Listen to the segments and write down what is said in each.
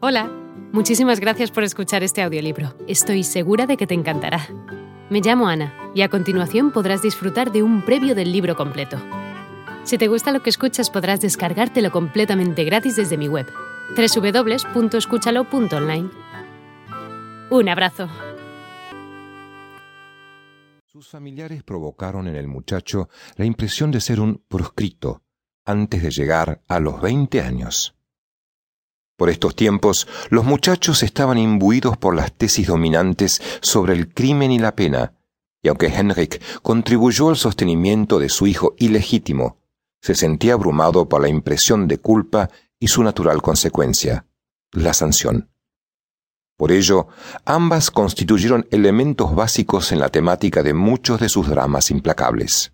Hola, muchísimas gracias por escuchar este audiolibro. Estoy segura de que te encantará. Me llamo Ana y a continuación podrás disfrutar de un previo del libro completo. Si te gusta lo que escuchas podrás descargártelo completamente gratis desde mi web, www.escúchalo.online. Un abrazo. Sus familiares provocaron en el muchacho la impresión de ser un proscrito antes de llegar a los 20 años. Por estos tiempos, los muchachos estaban imbuidos por las tesis dominantes sobre el crimen y la pena, y aunque Henrik contribuyó al sostenimiento de su hijo ilegítimo, se sentía abrumado por la impresión de culpa y su natural consecuencia, la sanción. Por ello, ambas constituyeron elementos básicos en la temática de muchos de sus dramas implacables.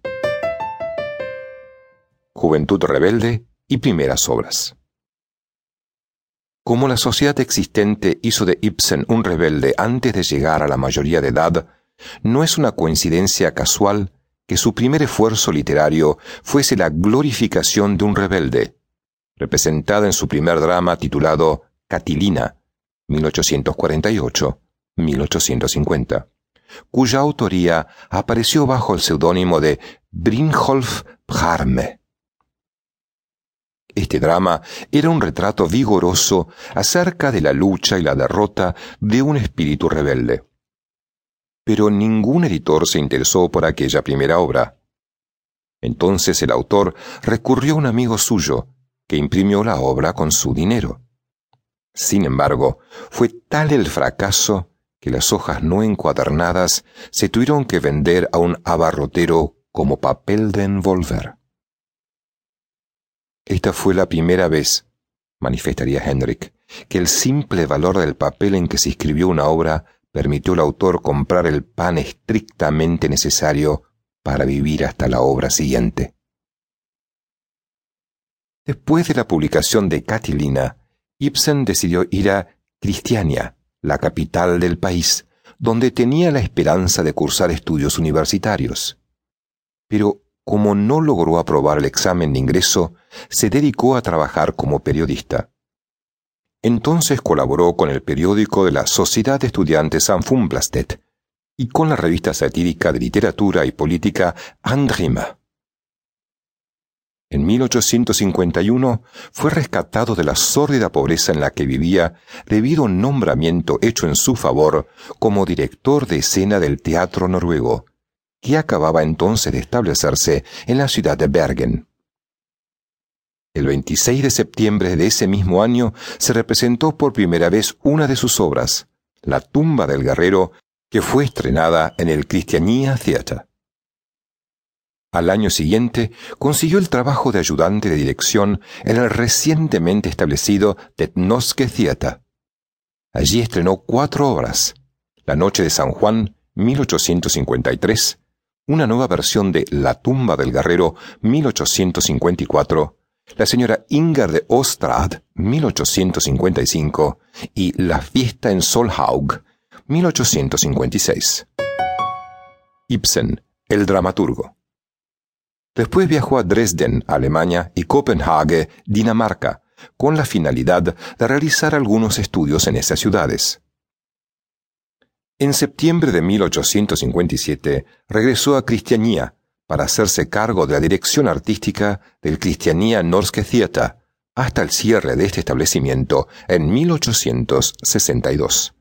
Juventud rebelde y primeras obras. Como la sociedad existente hizo de Ibsen un rebelde antes de llegar a la mayoría de edad, no es una coincidencia casual que su primer esfuerzo literario fuese la glorificación de un rebelde, representada en su primer drama titulado Catilina, 1848-1850, cuya autoría apareció bajo el seudónimo de Brynjolf Bjarme. Este drama era un retrato vigoroso acerca de la lucha y la derrota de un espíritu rebelde. Pero ningún editor se interesó por aquella primera obra. Entonces el autor recurrió a un amigo suyo, que imprimió la obra con su dinero. Sin embargo, fue tal el fracaso que las hojas no encuadernadas se tuvieron que vender a un abarrotero como papel de envolver. Esta fue la primera vez, manifestaría Henrik, que el simple valor del papel en que se escribió una obra permitió al autor comprar el pan estrictamente necesario para vivir hasta la obra siguiente. Después de la publicación de Catilina, Ibsen decidió ir a Cristiania, la capital del país, donde tenía la esperanza de cursar estudios universitarios. Pero como no logró aprobar el examen de ingreso, se dedicó a trabajar como periodista. Entonces colaboró con el periódico de la Sociedad de Estudiantes Anfumblastet y con la revista satírica de literatura y política Andrima. En 1851 fue rescatado de la sórdida pobreza en la que vivía debido a un nombramiento hecho en su favor como director de escena del teatro noruego, que acababa entonces de establecerse en la ciudad de Bergen. El 26 de septiembre de ese mismo año se representó por primera vez una de sus obras, La tumba del guerrero, que fue estrenada en el Christiania Theater. Al año siguiente consiguió el trabajo de ayudante de dirección en el recientemente establecido Tetnoske Theater. Allí estrenó cuatro obras: La Noche de San Juan, 1853, una nueva versión de La tumba del guerrero 1854, La señora Inger de Ostrad 1855 y La fiesta en Solhaug 1856. Ibsen, el dramaturgo. Después viajó a Dresden, Alemania, y Copenhague, Dinamarca, con la finalidad de realizar algunos estudios en esas ciudades. En septiembre de 1857 regresó a Cristianía para hacerse cargo de la dirección artística del Cristianía Norske Theater hasta el cierre de este establecimiento en 1862.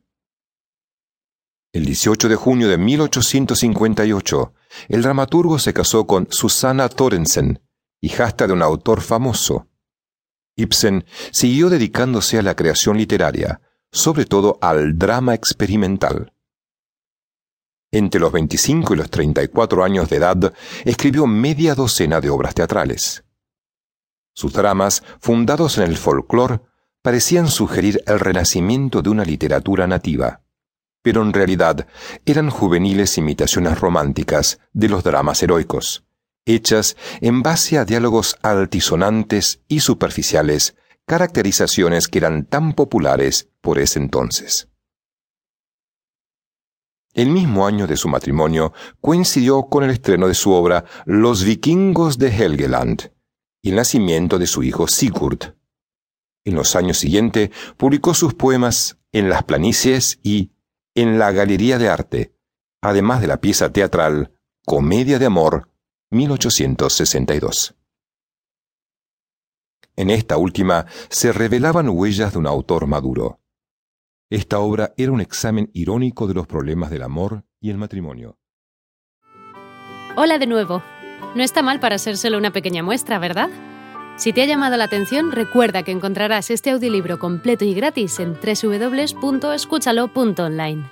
El 18 de junio de 1858, el dramaturgo se casó con Susanna Thorensen, hijastra de un autor famoso. Ibsen siguió dedicándose a la creación literaria, sobre todo al drama experimental. Entre los 25 y los 34 años de edad, escribió media docena de obras teatrales. Sus dramas, fundados en el folclore, parecían sugerir el renacimiento de una literatura nativa, pero en realidad eran juveniles imitaciones románticas de los dramas heroicos, hechas en base a diálogos altisonantes y superficiales, caracterizaciones que eran tan populares por ese entonces. El mismo año de su matrimonio coincidió con el estreno de su obra Los vikingos de Helgeland y el nacimiento de su hijo Sigurd. En los años siguientes publicó sus poemas En las planicies y En la Galería de Arte, además de la pieza teatral Comedia de Amor, 1862. En esta última se revelaban huellas de un autor maduro. Esta obra era un examen irónico de los problemas del amor y el matrimonio. Hola de nuevo. No está mal para ser solo una pequeña muestra, ¿verdad? Si te ha llamado la atención, recuerda que encontrarás este audiolibro completo y gratis en www.escúchalo.online.